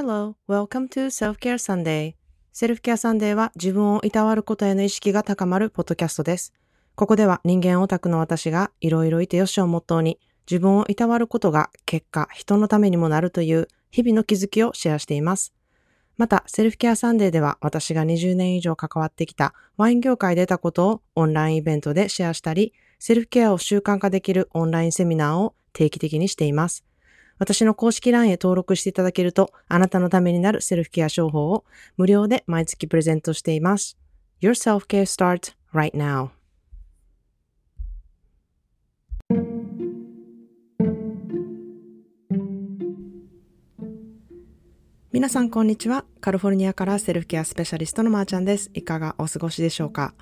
Hello, welcome to Self-Care Sunday. Self-Care Sunday は自分をいたわることへの意識が高まるポッドキャストです。ここでは人間オタクの私がいろいろいてよしをモットーに自分をいたわることが結果人のためにもなるという日々の気づきをシェアしています。また、 Self-Care Sunday では私が20年以上関わってきたワイン業界で得たことをオンラインイベントでシェアしたり、セルフケアを習慣化できるオンラインセミナーを定期的にしています。私の公式 LINE へ登録していただけると、あなたのためになるセルフケア商法を無料で毎月プレゼントしています。Your self-care starts right now. 皆さんこんにちは。カリフォルニアからセルフケアスペシャリストのまーちゃんです。いかがお過ごしでしょうか、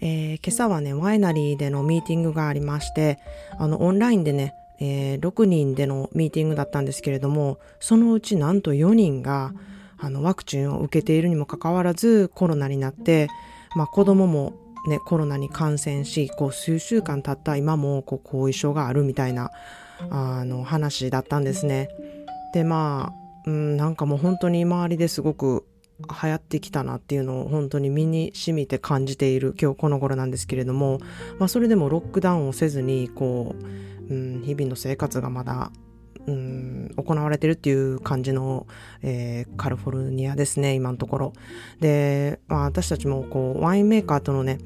えー、今朝はね、ワイナリーでのミーティングがありまして、あの、オンラインでね、えー、6人でのミーティングだったんですけれども、そのうちなんと4人が、あの、ワクチンを受けているにもかかわらずコロナになって、まあ子供もね、コロナに感染し、こう数週間経った今もこう後遺症があるみたいな、あの、話だったんですね。で、まあ、うん、なんかもう本当に周りですごく流行ってきたなっていうのを本当に身に染みて感じている今日この頃なんですけれども、まあ、それでもロックダウンをせずにこう、うん、日々の生活がまだ、うん、行われてるっていう感じの、えー、カリフォルニアですね今のところ。で、まあ、私たちもこうワインメーカーとのね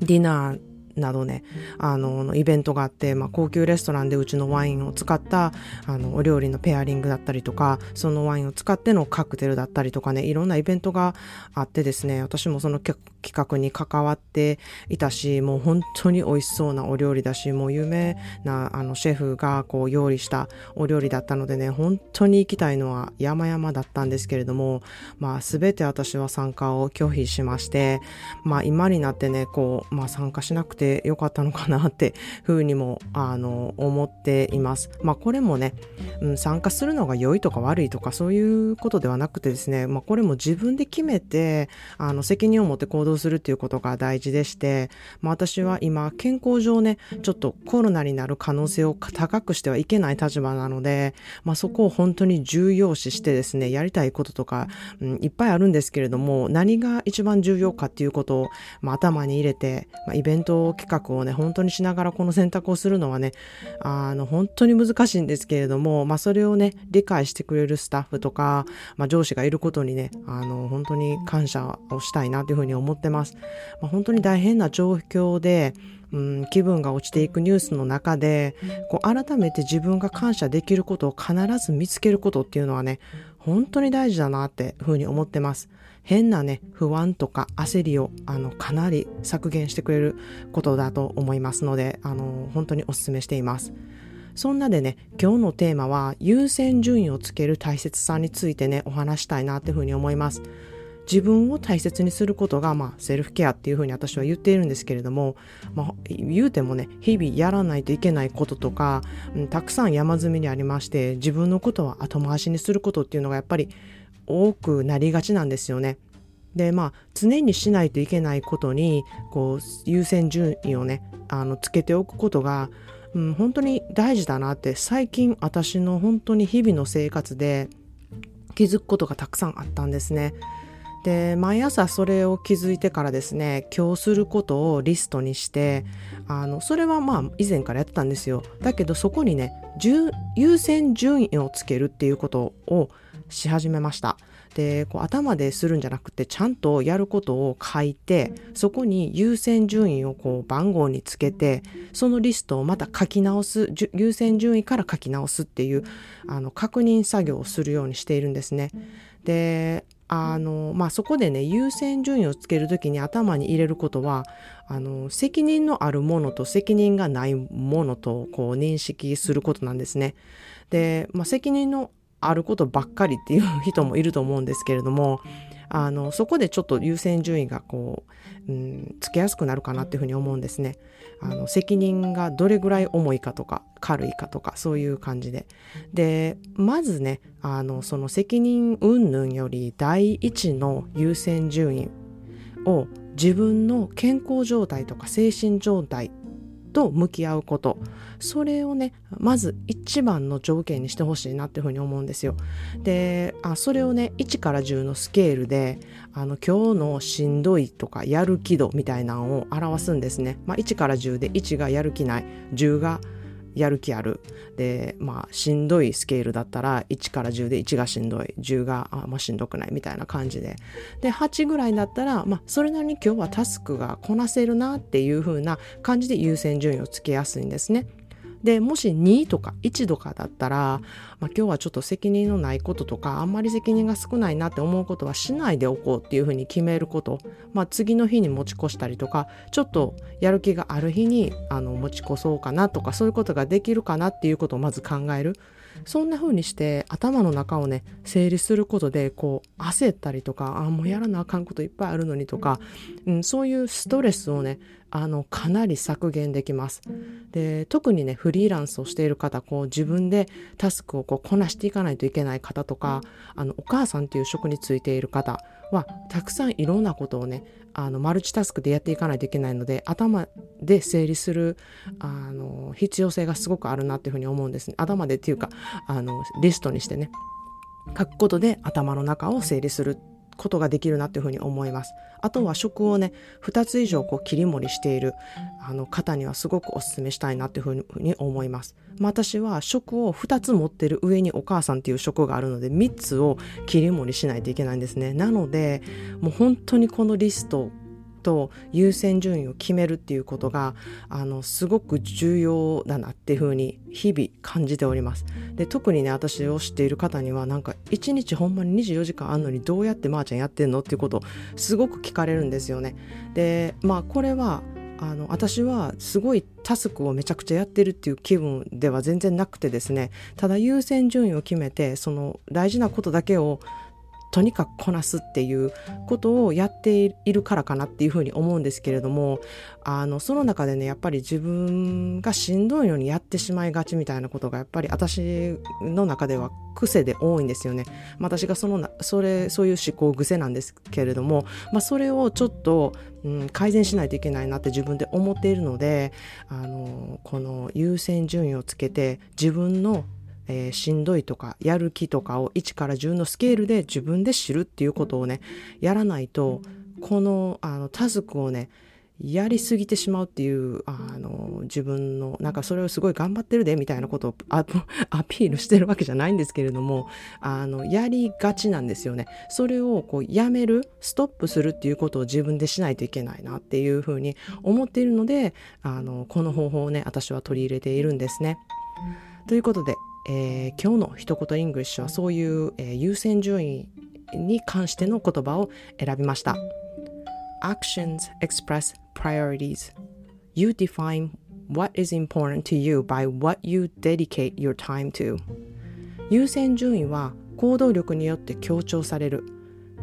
ディナーなどね、あの、イベントがあって、まあ、高級レストランでうちのワインを使った、あの、お料理のペアリングだったりとか、そのワインを使ってのカクテルだったりとかね、いろんなイベントがあってですね、私もその企画に関わっていたし、もう本当に美味しそうなお料理だし、もう有名な、あの、シェフがこう、用意したお料理だったのでね、本当に行きたいのは山々だったんですけれども、まあ、すべて私は参加を拒否しまして、まあ、今になってね、こう、まあ、参加しなくててよかったのかなってふうにもあの思っています。まあこれもね、うん、参加するのが良いとか悪いとかそういうことではなくてですね、まあこれも自分で決めてあの責任を持って行動するっていうことが大事でして、まあ私は今健康上ね、ちょっとコロナになる可能性を高くしてはいけない立場なので、まあそこを本当に重要視してですね、やりたいこととか、うん、いっぱいあるんですけれども、何が一番重要かっていうことを、まあ、頭に入れて、まあ、イベントを企画をね、本当にしながらこの選択をするのはね、あの、本当に難しいんですけれども、まあ、それをね、理解してくれるスタッフとか、まあ、上司がいることにね、あの、本当に感謝をしたいなというふうに思ってます。まあ、本当に大変な状況で、うん、気分が落ちていくニュースの中で、こう、改めて自分が感謝できることを必ず見つけることっていうのはね、本当に大事だなってふうに思ってます。変なね、不安とか焦りを、あの、かなり削減してくれることだと思いますので、あの、本当にお勧めしています。そんなでね、今日のテーマは優先順位をつける大切さについてね、お話したいなっていうふうに思います。自分を大切にすることが、まあ、セルフケアっていうふうに私は言っているんですけれども、まあ、言うてもね、日々やらないといけないこととか、うん、たくさん山積みにありまして、自分のことは後回しにすることっていうのがやっぱり多くなりがちなんですよね。でまあ常にしないといけないことにこう優先順位をねあのつけておくことが、うん、本当に大事だなって最近私の本当に日々の生活で気づくことがたくさんあったんですね。で毎朝それを気づいてからですね今日することをリストにしてあのそれはまあ以前からやってたんですよ。だけどそこにね優先順位をつけるっていうことをし始めました。でこう頭でするんじゃなくてちゃんとやることを書いてそこに優先順位をこう番号につけてそのリストをまた書き直す優先順位から書き直すっていうあの確認作業をするようにしているんですね。であのまあ、そこでね優先順位をつけるときに頭に入れることはあの責任のあるものと責任がないものとこう認識することなんですね。で、まあ、責任のあることばっかりっていう人もいると思うんですけれどもあのそこでちょっと優先順位がこう、うん、つけやすくなるかなっていうふうに思うんですね。あの責任がどれぐらい重いかとか軽いかとかそういう感じで。でまずねあのその責任云々より第一の優先順位を自分の健康状態とか精神状態と向き合うこと。それをねまず一番の条件にしてほしいなっていうふうに思うんですよ。であそれをね1から10のスケールであの今日のしんどいとかやる気度みたいなのを表すんですね、まあ、1から10で1がやる気ない。10がやる気ある。でまあしんどいスケールだったら1から10で1がしんどい。10があ、まあ、しんどくない？みたいな感じで。で8ぐらいだったら、まあ、それなりに今日はタスクがこなせるなっていう風な感じで優先順位をつけやすいんですね。でもし2とか1とかだったら、まあ、今日はちょっと責任のないこととかあんまり責任が少ないなって思うことはしないでおこうっていうふうに決めること、まあ、次の日に持ち越したりとかちょっとやる気がある日にあの持ち越そうかなとかそういうことができるかなっていうことをまず考える。そんな風にして頭の中をね整理することでこう焦ったりとかあもうやらなあかんこといっぱいあるのにとか、うん、そういうストレスをねあのかなり削減できます。で特にねフリーランスをしている方こう自分でタスクをこうこなしていかないといけない方とかあのお母さんっていう職についている方はたくさんいろんなことをねあのマルチタスクでやっていかないといけないので頭で整理するあの必要性がすごくあるなっていうふうに思うんですね。頭でっていうかあのリストにしてね書くことで頭の中を整理する。ことができるなっていうふうに思います。あとは食をね、2つ以上こう切り盛りしているあの方にはすごくお勧めしたいなっていうふうに思います。まあ、私は食を2つ持ってる上にお母さんっていう食があるので3つを切り盛りしないといけないんですね。なので、もう本当にこのリストと優先順位を決めるっていうことがあのすごく重要だなっていうふうに日々感じております。で特にね私を知っている方にはなんか1日ほんまに24時間あんのにどうやってまーちゃんやってんのっていうことをすごく聞かれるんですよね。でまあこれはあの私はすごいタスクをめちゃくちゃやってるっていう気分では全然なくてですね。ただ優先順位を決めてその大事なことだけをとにかくこなすっていうことをやっているからかなっていうふうに思うんですけれどもあのその中でねやっぱり自分がしんどいのにやってしまいがちみたいなことがやっぱり私の中では癖で多いんですよね。私がそのそれそういう思考癖なんですけれども、まあ、それをちょっと、うん、改善しないといけないなって自分で思っているのであのこの優先順位をつけて自分のえー、しんどいとかやる気とかを1から10のスケールで自分で知るっていうことをねやらないとこのあのタスクをねやりすぎてしまうっていうあの自分のなんかそれをすごい頑張ってるでみたいなことを アピールしてるわけじゃないんですけれどもあのやりがちなんですよねそれをこうやめるストップするっていうことを自分でしないといけないなっていうふうに思っているのであのこの方法をね私は取り入れているんですね。ということでえー、今日の一言 English はそういう、えー、優先順位に関しての言葉を選びました。Actions express priorities. You define what is important to you by what you dedicate your time to. 優先順位は行動力によって強調される。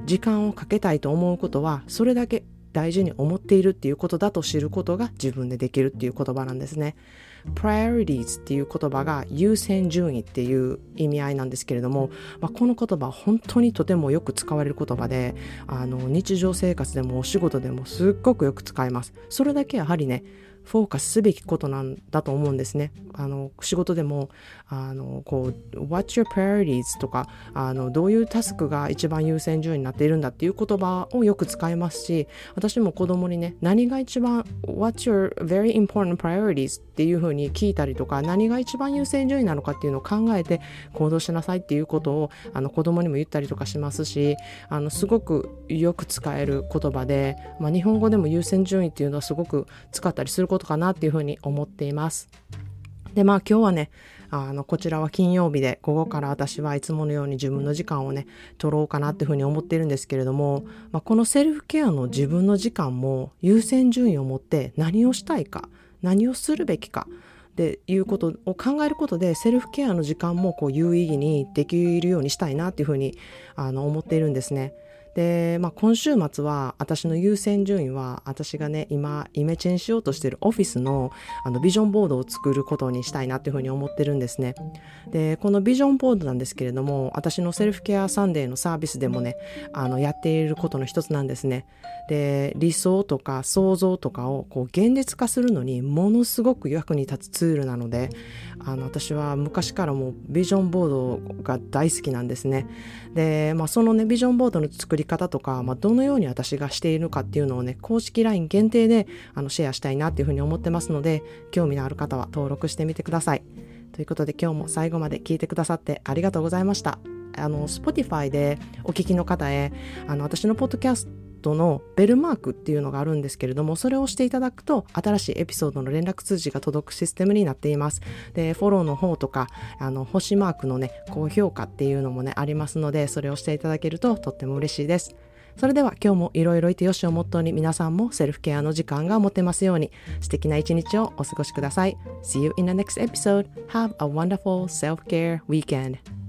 時間をかけたいと思うことはそれだけ大事に思っているっていうことだと知ることが自分でできるっていう言葉なんですね。Priorities っていう言葉が優先順位っていう意味合いなんですけれども、まあ、この言葉は本当にとてもよく使われる言葉であの日常生活でもお仕事でもすっごくよく使います。それだけやはりねフォーカスすべきことなんだと思うんですね。あの仕事でもあのこう What's your priorities とかあのどういうタスクが一番優先順位になっているんだっていう言葉をよく使いますし私も子供にね何が一番 What's your very important priorities っていうふうに聞いたりとか何が一番優先順位なのかっていうのを考えて行動しなさいっていうことをあの子供にも言ったりとかしますしあのすごくよく使える言葉で、まあ、日本語でも優先順位っていうのはすごく使ったりすることことかなっていうふうに思っています。で、まあ今日はね、あの、こちらは金曜日で、午後から私はいつものように自分の時間をね、取ろうかなっていうふうに思っているんですけれども、まあ、このセルフケアの自分の時間も優先順位を持って何をしたいか、何をするべきか、っていうことを考えることでセルフケアの時間もこう有意義にできるようにしたいなっていうふうにあの思っているんですね。で、まあ、今週末は私の優先順位は私がね今イメチェンしようとしてるオフィスのあのビジョンボードを作ることにしたいなっていうふうに思ってるんですね。でこのビジョンボードなんですけれども私の Self-Care Sunday のサービスでもねあのやっていることの一つなんですね。で理想とか想像とかをこう現実化するのにものすごく役に立つツールなのであの私は昔からもうビジョンボードが大好きなんですね。で、まあ、そのねビジョンボードの作り方とか、まあ、どのように私がしているかっていうのをね、公式 LINE 限定であのシェアしたいなっていうふうに思ってますので、興味のある方は登録してみてください。ということで今日も最後まで聞いてくださってありがとうございました。あの、Spotify でお聞きの方へ、あの、私のポッドキャストのベルマークっていうのがあるんですけれども、それを押していただくと、新しいエピソードの連絡通知が届くシステムになっています。で、フォローの方とか、あの、星マークのね、高評価っていうのもね、ありますので、それをしていただけるととっても嬉しいです。それでは今日もいろいろいてよしをモットーに皆さんもセルフケアの時間が持てますように素敵な一日をお過ごしください。See you in the next episode. Have a wonderful self-care weekend.